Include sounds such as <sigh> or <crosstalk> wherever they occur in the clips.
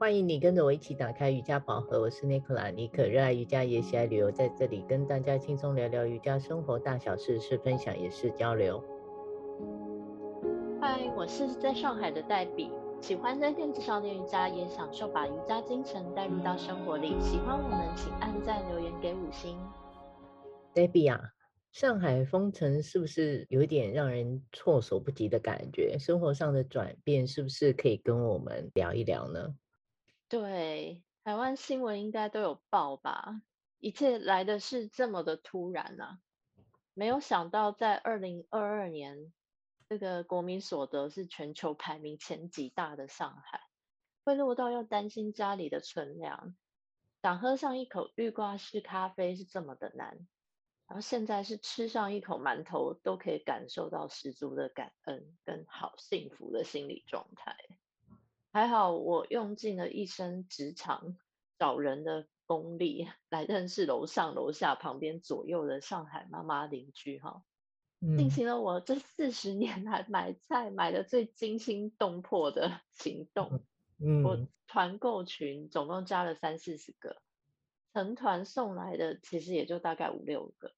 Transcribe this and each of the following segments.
欢迎你跟着我一起打开瑜伽宝盒，我是妮可拉，妮可热爱瑜伽，也喜爱旅游，在这里跟大家轻松聊聊瑜伽生活大小事，是分享也是交流。嗨，我是在上海的黛比，喜欢在电子上练瑜伽，也享受把瑜伽精神带入到生活里。喜欢我们，请按赞留言给五星。黛比啊，上海封城是不是有点让人措手不及的感觉？生活上的转变是不是可以跟我们聊一聊呢？对，台湾新闻应该都有报吧？一切来的是这么的突然啊！没有想到，在二零二二年，这个国民所得是全球排名前几大的上海，会落到要担心家里的存粮，想喝上一口绿挂式咖啡是这么的难，然后现在是吃上一口馒头都可以感受到十足的感恩跟好幸福的心理状态。还好，我用尽了一身职场找人的功力 <laughs> 来认识楼上楼下旁边左右的上海妈妈邻居哈，进行了我这四十年来买菜买的最惊心动魄的 <laughs> 行动。我团购群总共加了三四十个，成团送来的其实也就大概五六个，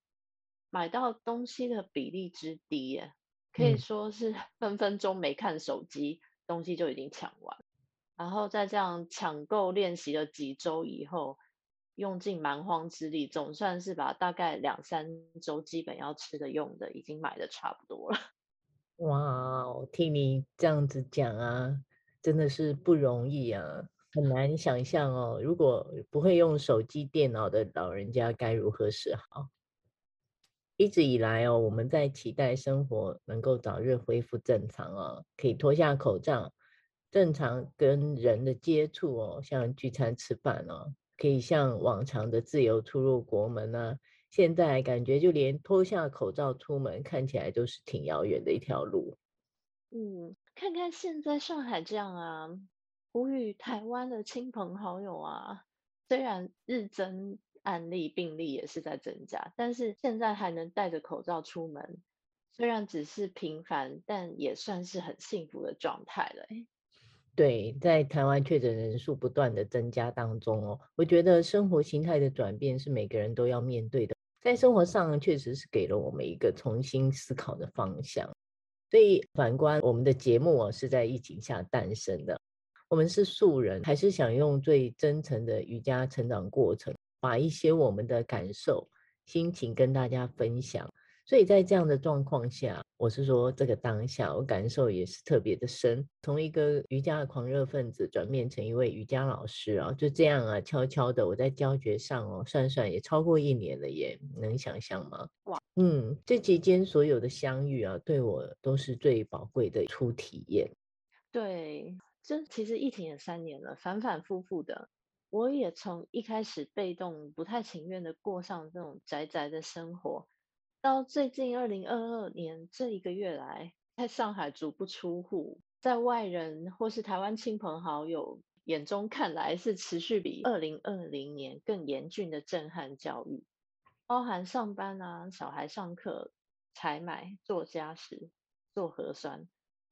买到东西的比例之低耶，可以说是 <laughs> 分分钟没看手机。东西就已经抢完，然后在这样抢购练习了几周以后，用尽蛮荒之力，总算是把大概两三周基本要吃的用的已经买的差不多了。<laughs> 哇，我听你这样子讲啊，真的是不容易啊，很难想象哦，如果不会用手机、电脑的老人家该如何是好？一直以来哦，我们在期待生活能够早日恢复正常哦，可以脱下口罩，正常跟人的接触哦，像聚餐吃饭哦，可以像往常的自由出入国门呢。现在感觉就连脱下口罩出门，看起来都是挺遥远的一条路。嗯，看看现在上海这样啊，呼吁台湾的亲朋好友啊，虽然日增。案例病例也是在增加，但是现在还能戴着口罩出门，虽然只是平凡，但也算是很幸福的状态了。对，在台湾确诊人数不断的增加当中哦，我觉得生活形态的转变是每个人都要面对的，在生活上确实是给了我们一个重新思考的方向。所以反观我们的节目哦，是在疫情下诞生的，我们是素人，还是想用最真诚的瑜伽成长过程，把一些我们的感受、心情跟大家分享，所以在这样的状况下，我是说这个当下，我感受也是特别的深。从一个瑜伽的狂热分子转变成一位瑜伽老师啊，就这样啊，悄悄的我在教学上哦，算算也超过一年了耶，能想象吗？哇，嗯，这期间所有的相遇啊，对我都是最宝贵的初体验。对，这其实疫情也三年了，反反复复的。我也从一开始被动、不太情愿的过上这种宅宅的生活，到最近二零二二年这一个月来，在上海足不出户，在外人或是台湾亲朋好友眼中看来是持续比二零二零年更严峻的震撼教育，包含上班啊、小孩上课、采买、做家事、做核酸，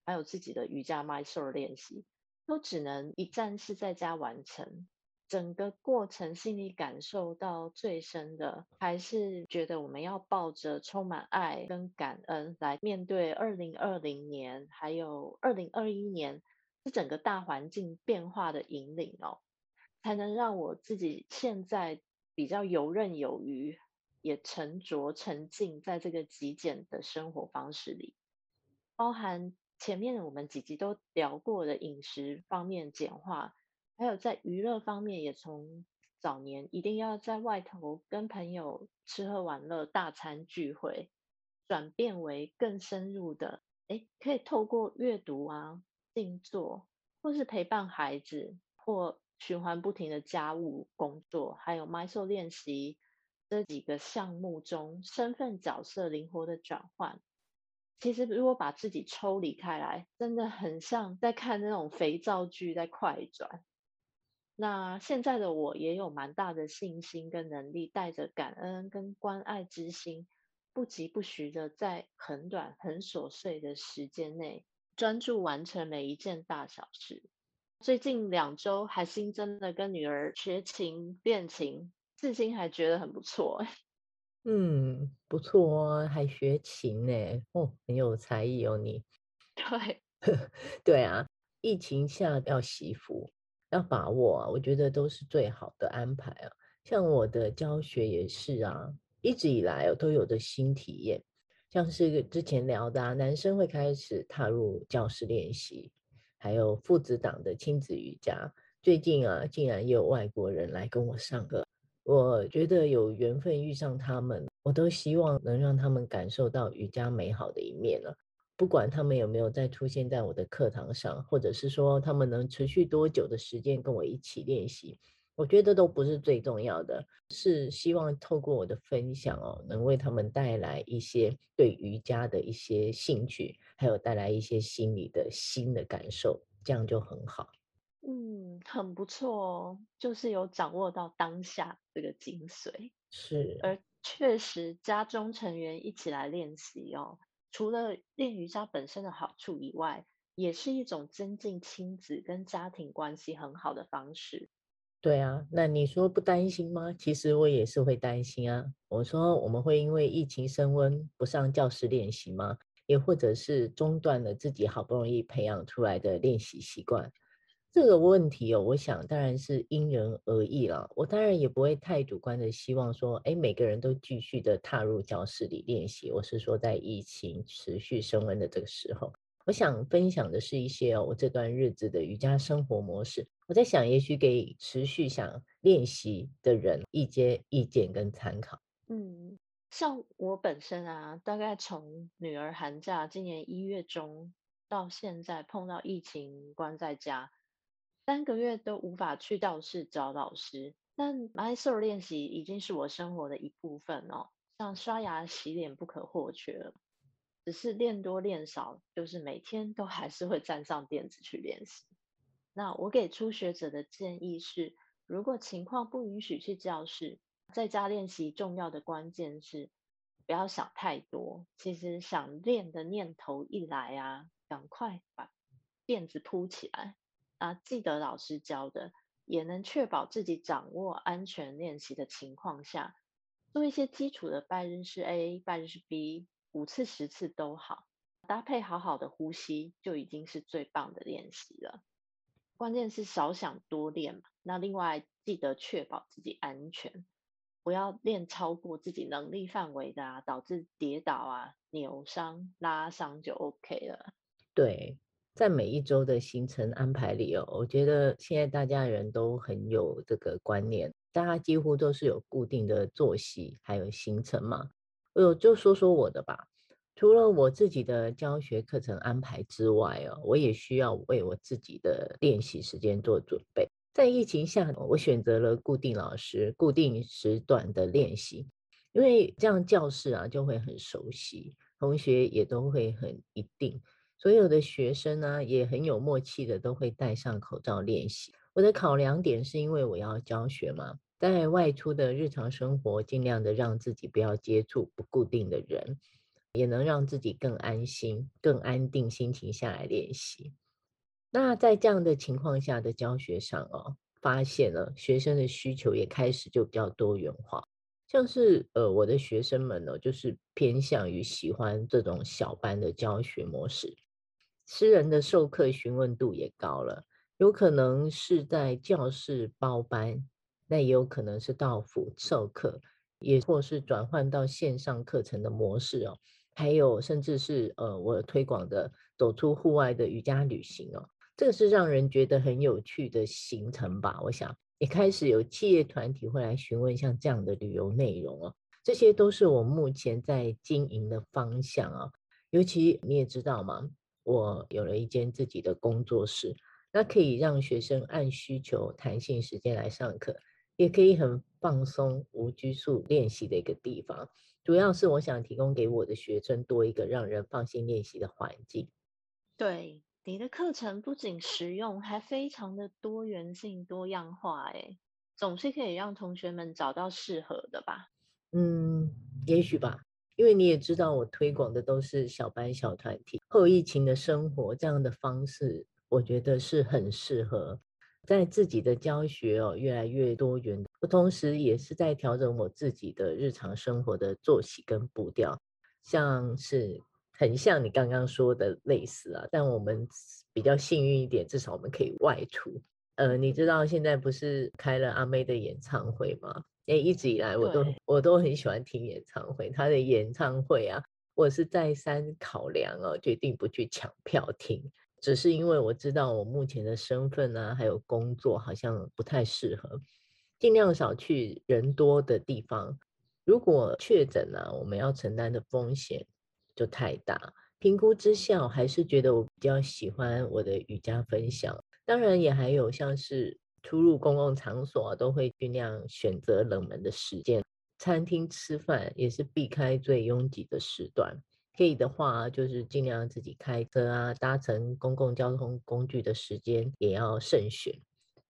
还有自己的瑜伽 m y s o r 练习，都只能一站式在家完成。整个过程心里感受到最深的，还是觉得我们要抱着充满爱跟感恩来面对二零二零年，还有二零二一年，这整个大环境变化的引领哦，才能让我自己现在比较游刃有余，也沉着沉浸在这个极简的生活方式里，包含前面我们几集都聊过的饮食方面简化。还有在娱乐方面，也从早年一定要在外头跟朋友吃喝玩乐、大餐聚会，转变为更深入的，诶，可以透过阅读啊、静坐，或是陪伴孩子，或循环不停的家务工作，还有 m y s o 练习这几个项目中，身份角色灵活的转换。其实，如果把自己抽离开来，真的很像在看那种肥皂剧在快转。那现在的我也有蛮大的信心跟能力，带着感恩跟关爱之心，不疾不徐的在很短很琐碎的时间内，专注完成每一件大小事。最近两周还新增了跟女儿学琴练琴，至今还觉得很不错。<laughs> 嗯，不错哦，还学琴呢，哦，很有才艺哦，你。对，<laughs> 对啊，疫情下要惜福，要把握啊，我觉得都是最好的安排啊。像我的教学也是啊，一直以来都有的新体验，像是之前聊的啊，男生会开始踏入教室练习，还有父子档的亲子瑜伽，最近啊，竟然也有外国人来跟我上课。我觉得有缘分遇上他们，我都希望能让他们感受到瑜伽美好的一面了。不管他们有没有再出现在我的课堂上，或者是说他们能持续多久的时间跟我一起练习，我觉得都不是最重要的，是希望透过我的分享哦，能为他们带来一些对瑜伽的一些兴趣，还有带来一些心理的新的感受，这样就很好。嗯，很不错哦，就是有掌握到当下这个精髓。是，而确实家中成员一起来练习哦，除了练瑜伽本身的好处以外，也是一种增进亲子跟家庭关系很好的方式。对啊，那你说不担心吗？其实我也是会担心啊。我说我们会因为疫情升温不上教室练习吗？也或者是中断了自己好不容易培养出来的练习习惯？这个问题哦，我想当然是因人而异了。我当然也不会太主观的希望说，哎，每个人都继续的踏入教室里练习。我是说，在疫情持续升温的这个时候，我想分享的是一些哦，我这段日子的瑜伽生活模式。我在想，也许给持续想练习的人一些意见跟参考。嗯，像我本身啊，大概从女儿寒假今年一月中到现在，碰到疫情关在家。三个月都无法去教室找老师，但 Mysore 练习已经是我生活的一部分哦。像刷牙、洗脸不可或缺，只是练多练少，就是每天都还是会站上垫子去练习。那我给初学者的建议是，如果情况不允许去教室，在家练习重要的关键是不要想太多。其实想练的念头一来啊，赶快把垫子铺起来。啊，记得老师教的，也能确保自己掌握安全练习的情况下，做一些基础的拜日式 A、拜日式 B，五次十次都好，搭配好好的呼吸，就已经是最棒的练习了。关键是少想多练嘛。那另外记得确保自己安全，不要练超过自己能力范围的啊，导致跌倒啊、扭伤、拉伤就 OK 了。对。在每一周的行程安排里哦，我觉得现在大家人都很有这个观念，大家几乎都是有固定的作息还有行程嘛。我就说说我的吧，除了我自己的教学课程安排之外哦，我也需要为我自己的练习时间做准备。在疫情下，我选择了固定老师、固定时段的练习，因为这样教室啊就会很熟悉，同学也都会很一定。所有的学生呢，也很有默契的都会戴上口罩练习。我的考量点是因为我要教学嘛，在外出的日常生活，尽量的让自己不要接触不固定的人，也能让自己更安心、更安定心情下来练习。那在这样的情况下的教学上哦，发现了学生的需求也开始就比较多元化，像是呃我的学生们呢，就是偏向于喜欢这种小班的教学模式。私人的授课询问度也高了，有可能是在教室包班，那也有可能是到府授课，也或是转换到线上课程的模式哦。还有甚至是呃，我推广的走出户外的瑜伽旅行哦，这个是让人觉得很有趣的行程吧。我想也开始有企业团体会来询问像这样的旅游内容哦，这些都是我目前在经营的方向啊。尤其你也知道吗？我有了一间自己的工作室，那可以让学生按需求弹性时间来上课，也可以很放松无拘束练习的一个地方。主要是我想提供给我的学生多一个让人放心练习的环境。对，你的课程不仅实用，还非常的多元性、多样化，哎，总是可以让同学们找到适合的吧？嗯，也许吧。因为你也知道，我推广的都是小班小团体后疫情的生活这样的方式，我觉得是很适合在自己的教学哦，越来越多元。我同时也是在调整我自己的日常生活的作息跟步调，像是很像你刚刚说的类似啊，但我们比较幸运一点，至少我们可以外出。呃，你知道现在不是开了阿妹的演唱会吗？诶，一直以来我都我都很喜欢听演唱会，她的演唱会啊，我是再三考量哦，决定不去抢票听，只是因为我知道我目前的身份啊，还有工作好像不太适合，尽量少去人多的地方。如果确诊了，我们要承担的风险就太大。评估之下，我还是觉得我比较喜欢我的瑜伽分享。当然，也还有像是出入公共场所啊，都会尽量选择冷门的时间。餐厅吃饭也是避开最拥挤的时段。可以的话，就是尽量自己开车啊，搭乘公共交通工具的时间也要慎选。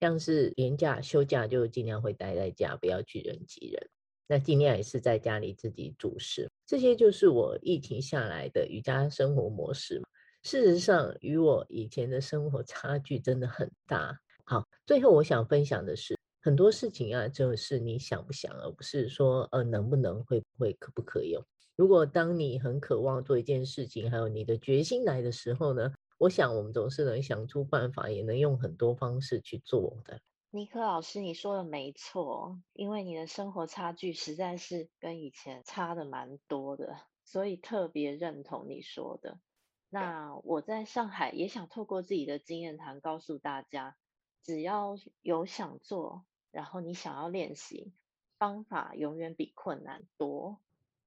像是年假休假，就尽量会待在家，不要去人挤人。那尽量也是在家里自己煮食。这些就是我疫情下来的瑜伽生活模式。事实上，与我以前的生活差距真的很大。好，最后我想分享的是，很多事情啊，就是你想不想，而不是说呃能不能、会不会、可不可以。如果当你很渴望做一件事情，还有你的决心来的时候呢，我想我们总是能想出办法，也能用很多方式去做的。尼克老师，你说的没错，因为你的生活差距实在是跟以前差的蛮多的，所以特别认同你说的。那我在上海也想透过自己的经验谈告诉大家，只要有想做，然后你想要练习，方法永远比困难多。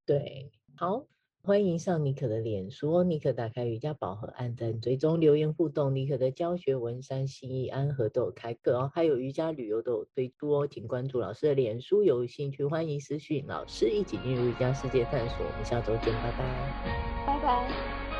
对，好，欢迎上尼可的脸书，尼可打开瑜伽宝盒，按赞追踪留言互动，尼可的教学文山信义安和都有开课哦，还有瑜伽旅游都有推出哦，请关注老师的脸书，有兴趣欢迎私讯老师一起进入瑜伽世界探索。我们下周见，拜拜，拜拜。